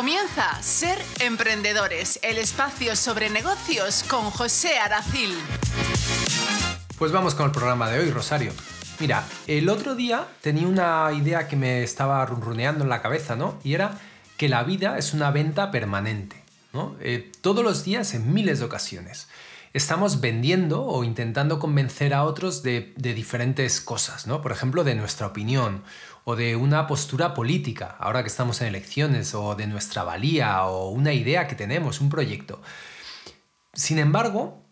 Comienza Ser Emprendedores, el espacio sobre negocios con José Aracil. Pues vamos con el programa de hoy, Rosario. Mira, el otro día tenía una idea que me estaba runruneando en la cabeza, ¿no? Y era que la vida es una venta permanente, ¿no? Eh, todos los días en miles de ocasiones estamos vendiendo o intentando convencer a otros de, diferentes cosas, ¿no? Por ejemplo, de nuestra opinión o de una postura política, ahora que estamos en elecciones, o de nuestra valía o una idea que tenemos, un proyecto. Sin embargo,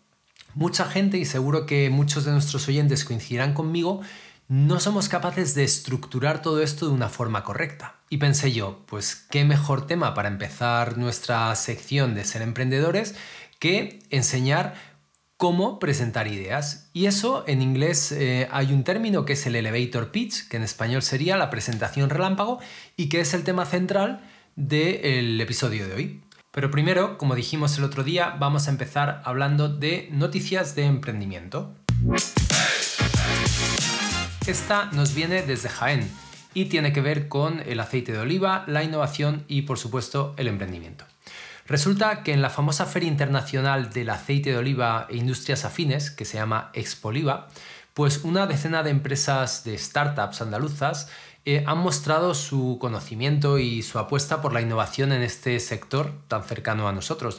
mucha gente, y seguro que muchos de nuestros oyentes coincidirán conmigo, no somos capaces de estructurar todo esto de una forma correcta. Y pensé yo, pues qué mejor tema para empezar nuestra sección de ser emprendedores que enseñar cómo presentar ideas. Y eso en inglés eh, hay un término que es el elevator pitch, que en español sería la presentación relámpago y que es el tema central del episodio de hoy. Pero primero, como dijimos el otro día, vamos a empezar hablando de noticias de emprendimiento. Esta nos viene desde Jaén y tiene que ver con el aceite de oliva, la innovación y por supuesto el emprendimiento. Resulta que en la famosa Feria Internacional del Aceite de Oliva e Industrias Afines, que se llama Expoliva, pues una decena de empresas de startups andaluzas eh, han mostrado su conocimiento y su apuesta por la innovación en este sector tan cercano a nosotros.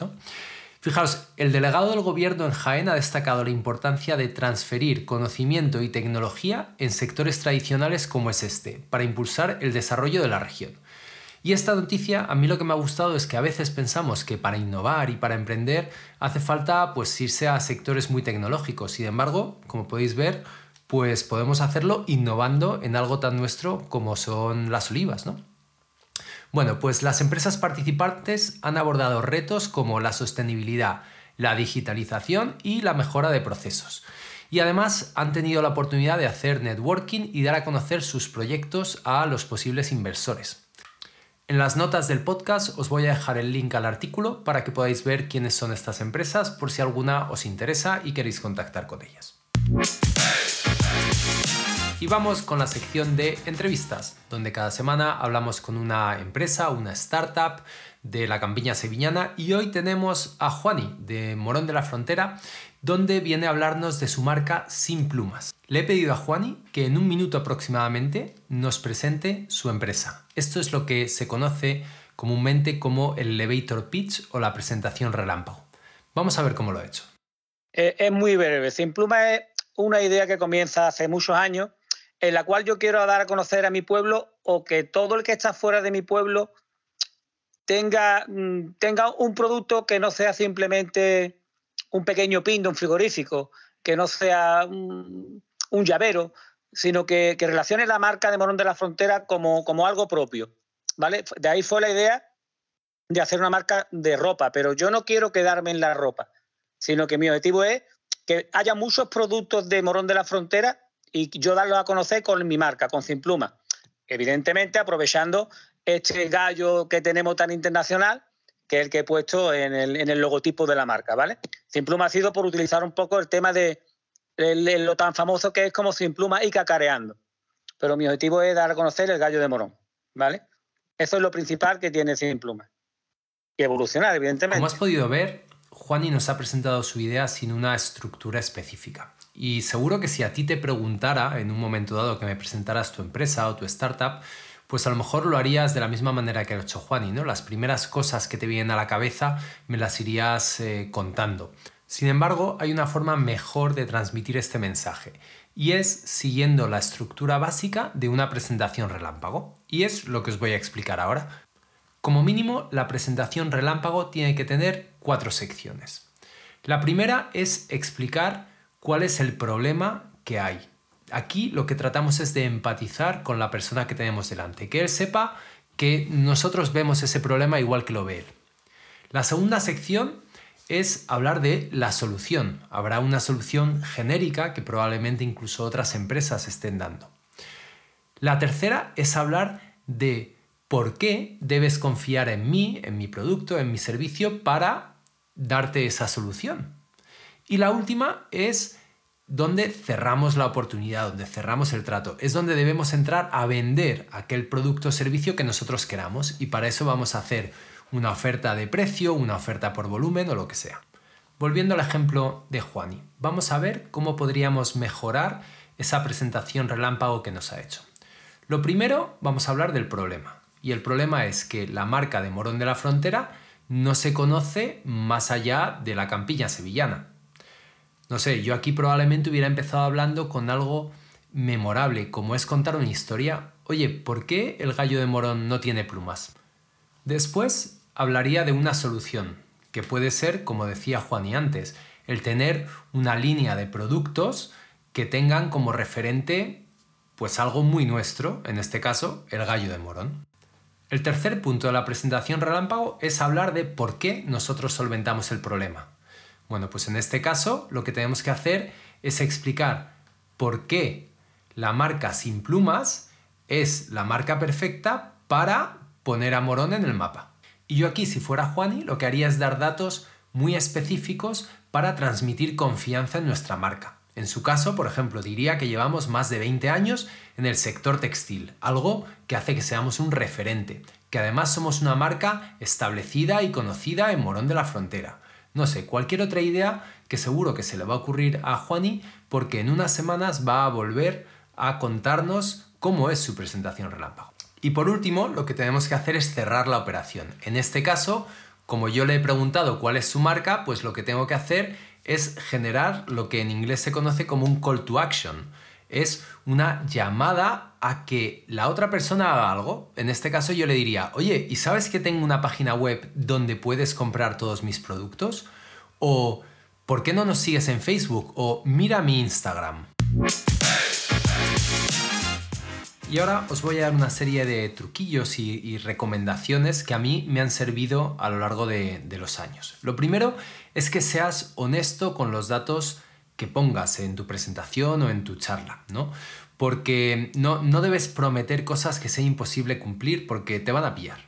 Fijaos, el delegado del gobierno en Jaén ha destacado la importancia de transferir conocimiento y tecnología en sectores tradicionales como es este, para impulsar el desarrollo de la región. Y esta noticia a mí lo que me ha gustado es que a veces pensamos que para innovar y para emprender hace falta pues irse a sectores muy tecnológicos. Sin embargo, como podéis ver, pues podemos hacerlo innovando en algo tan nuestro como son las olivas, ¿no? Bueno, pues las empresas participantes han abordado retos como la sostenibilidad, la digitalización y la mejora de procesos. Y además han tenido la oportunidad de hacer networking y dar a conocer sus proyectos a los posibles inversores. En las notas del podcast os voy a dejar el link al artículo para que podáis ver quiénes son estas empresas por si alguna os interesa y queréis contactar con ellas. Y vamos con la sección de entrevistas, donde cada semana hablamos con una empresa, una startup de la campiña sevillana y hoy tenemos a Juani de Morón de la Frontera, donde viene a hablarnos de su marca Sin Plumas. Le he pedido a Juani que en un minuto aproximadamente nos presente su empresa. Esto es lo que se conoce comúnmente como el elevator pitch o la presentación relámpago. Vamos a ver cómo lo ha hecho. Eh, es muy breve. Sin Plumas es una idea que comienza hace muchos años, en la cual yo quiero dar a conocer a mi pueblo o que todo el que está fuera de mi pueblo tenga, mm, tenga un producto que no sea simplemente un pequeño pin de un frigorífico, que no sea un, llavero, sino que, relacione la marca de Morón de la Frontera como, como algo propio. ¿vale? De ahí fue la idea de hacer una marca de ropa, pero yo no quiero quedarme en la ropa, sino que mi objetivo es que haya muchos productos de Morón de la Frontera y yo darlos a conocer con mi marca, con Sin Pluma. Evidentemente aprovechando este gallo que tenemos tan internacional, que es el que he puesto en el, en el logotipo de la marca, ¿vale? Sin Pluma ha sido por utilizar un poco el tema de, lo tan famoso que es como sin pluma y cacareando. Pero mi objetivo es dar a conocer el gallo de morón, ¿vale? Eso es lo principal que tiene sin pluma. Y evolucionar, evidentemente. Como has podido ver, Juani nos ha presentado su idea sin una estructura específica. Y seguro que si a ti te preguntara en un momento dado que me presentaras tu empresa o tu startup, pues a lo mejor lo harías de la misma manera que ha hecho Juani, ¿no? Las primeras cosas que te vienen a la cabeza me las irías eh, contando. Sin embargo, hay una forma mejor de transmitir este mensaje y es siguiendo la estructura básica de una presentación relámpago. Y es lo que os voy a explicar ahora. Como mínimo, la presentación relámpago tiene que tener cuatro secciones. La primera es explicar cuál es el problema que hay. Aquí lo que tratamos es de empatizar con la persona que tenemos delante, que él sepa que nosotros vemos ese problema igual que lo ve él. La segunda sección es hablar de la solución. Habrá una solución genérica que probablemente incluso otras empresas estén dando. La tercera es hablar de por qué debes confiar en mí, en mi producto, en mi servicio para darte esa solución. Y la última es donde cerramos la oportunidad, donde cerramos el trato. Es donde debemos entrar a vender aquel producto o servicio que nosotros queramos y para eso vamos a hacer una oferta de precio, una oferta por volumen o lo que sea. Volviendo al ejemplo de Juani, vamos a ver cómo podríamos mejorar esa presentación relámpago que nos ha hecho. Lo primero, vamos a hablar del problema. Y el problema es que la marca de Morón de la Frontera no se conoce más allá de la campilla sevillana. No sé, yo aquí probablemente hubiera empezado hablando con algo memorable, como es contar una historia. Oye, ¿por qué el gallo de Morón no tiene plumas? Después hablaría de una solución, que puede ser, como decía Juan y antes, el tener una línea de productos que tengan como referente pues algo muy nuestro, en este caso, el gallo de Morón. El tercer punto de la presentación relámpago es hablar de por qué nosotros solventamos el problema. Bueno, pues en este caso lo que tenemos que hacer es explicar por qué la marca sin plumas es la marca perfecta para poner a Morón en el mapa. Y yo aquí, si fuera Juani, lo que haría es dar datos muy específicos para transmitir confianza en nuestra marca. En su caso, por ejemplo, diría que llevamos más de 20 años en el sector textil, algo que hace que seamos un referente, que además somos una marca establecida y conocida en Morón de la Frontera. No sé, cualquier otra idea que seguro que se le va a ocurrir a Juani porque en unas semanas va a volver a contarnos cómo es su presentación relámpago. Y por último, lo que tenemos que hacer es cerrar la operación. En este caso, como yo le he preguntado cuál es su marca, pues lo que tengo que hacer es generar lo que en inglés se conoce como un call to action. Es una llamada a que la otra persona haga algo. En este caso yo le diría, oye, ¿y sabes que tengo una página web donde puedes comprar todos mis productos? O, ¿por qué no nos sigues en Facebook? O, mira mi Instagram. Y ahora os voy a dar una serie de truquillos y, recomendaciones que a mí me han servido a lo largo de, los años. Lo primero es que seas honesto con los datos que pongas en tu presentación o en tu charla, ¿no? Porque no, no debes prometer cosas que sea imposible cumplir porque te van a pillar.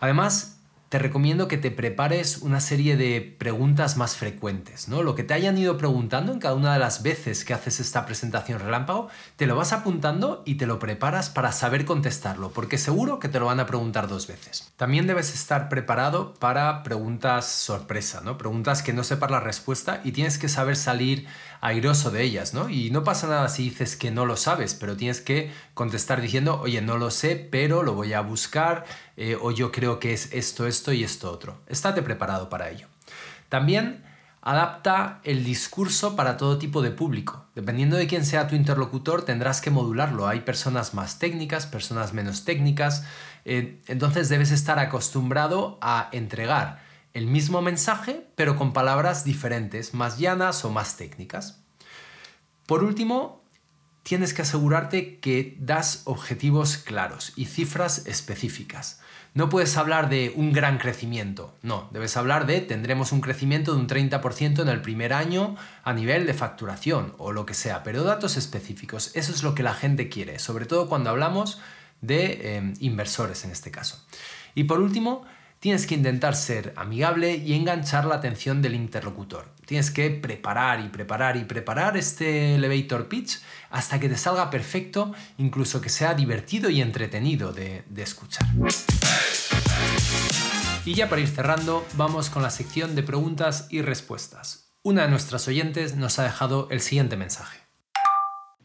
Además, te recomiendo que te prepares una serie de preguntas más frecuentes, ¿no? Lo que te hayan ido preguntando en cada una de las veces que haces esta presentación relámpago, te lo vas apuntando y te lo preparas para saber contestarlo, porque seguro que te lo van a preguntar dos veces. También debes estar preparado para preguntas sorpresa, ¿no? Preguntas que no sepas la respuesta y tienes que saber salir airoso de ellas, ¿no? Y no pasa nada si dices que no lo sabes, pero tienes que contestar diciendo, oye, no lo sé, pero lo voy a buscar, eh, o yo creo que es esto, esto y esto otro. Estate preparado para ello. También adapta el discurso para todo tipo de público. Dependiendo de quién sea tu interlocutor, tendrás que modularlo. Hay personas más técnicas, personas menos técnicas, eh, entonces debes estar acostumbrado a entregar el mismo mensaje, pero con palabras diferentes, más llanas o más técnicas. Por último, tienes que asegurarte que das objetivos claros y cifras específicas. No puedes hablar de un gran crecimiento, no, debes hablar de tendremos un crecimiento de un 30% en el primer año a nivel de facturación o lo que sea, pero datos específicos, eso es lo que la gente quiere, sobre todo cuando hablamos de eh, inversores en este caso. Y por último, tienes que intentar ser amigable y enganchar la atención del interlocutor. Tienes que preparar y preparar y preparar este elevator pitch hasta que te salga perfecto, incluso que sea divertido y entretenido de, escuchar. Y ya para ir cerrando, vamos con la sección de preguntas y respuestas. Una de nuestras oyentes nos ha dejado el siguiente mensaje.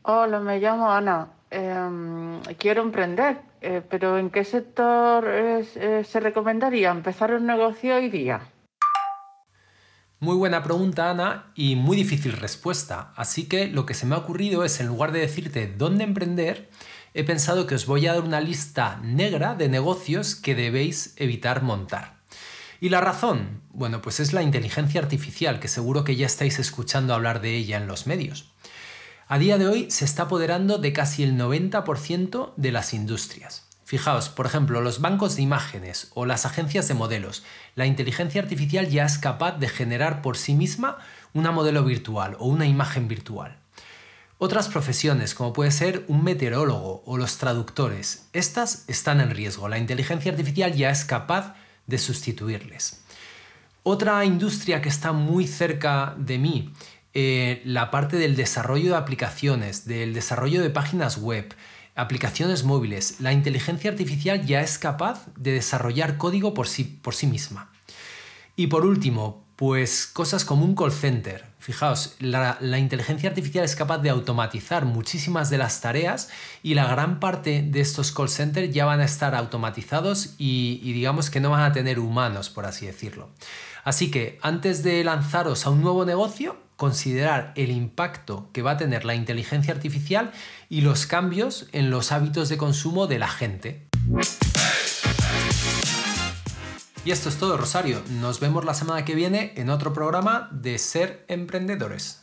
Hola, me llamo Ana. Em, quiero emprender, eh, pero ¿en qué sector eh, se recomendaría empezar un negocio hoy día? Muy buena pregunta, Ana, y muy difícil respuesta. Así que lo que se me ha ocurrido es, en lugar de decirte dónde emprender, he pensado que os voy a dar una lista negra de negocios que debéis evitar montar. ¿Y la razón? Bueno, pues es la inteligencia artificial, que seguro que ya estáis escuchando hablar de ella en los medios. A día de hoy se está apoderando de casi el 90% de las industrias. Fijaos, por ejemplo, los bancos de imágenes o las agencias de modelos. La inteligencia artificial ya es capaz de generar por sí misma una modelo virtual o una imagen virtual. Otras profesiones, como puede ser un meteorólogo o los traductores, estas están en riesgo. La inteligencia artificial ya es capaz de sustituirles. Otra industria que está muy cerca de mí eh, la parte del desarrollo de aplicaciones, del desarrollo de páginas web, aplicaciones móviles. La inteligencia artificial ya es capaz de desarrollar código por sí, por sí misma. Y por último, pues cosas como un call center. Fijaos, la, inteligencia artificial es capaz de automatizar muchísimas de las tareas y la gran parte de estos call centers ya van a estar automatizados y, y digamos que no van a tener humanos, por así decirlo. Así que antes de lanzaros a un nuevo negocio, considerar el impacto que va a tener la inteligencia artificial y los cambios en los hábitos de consumo de la gente. Y esto es todo, Rosario. Nos vemos la semana que viene en otro programa de Ser Emprendedores.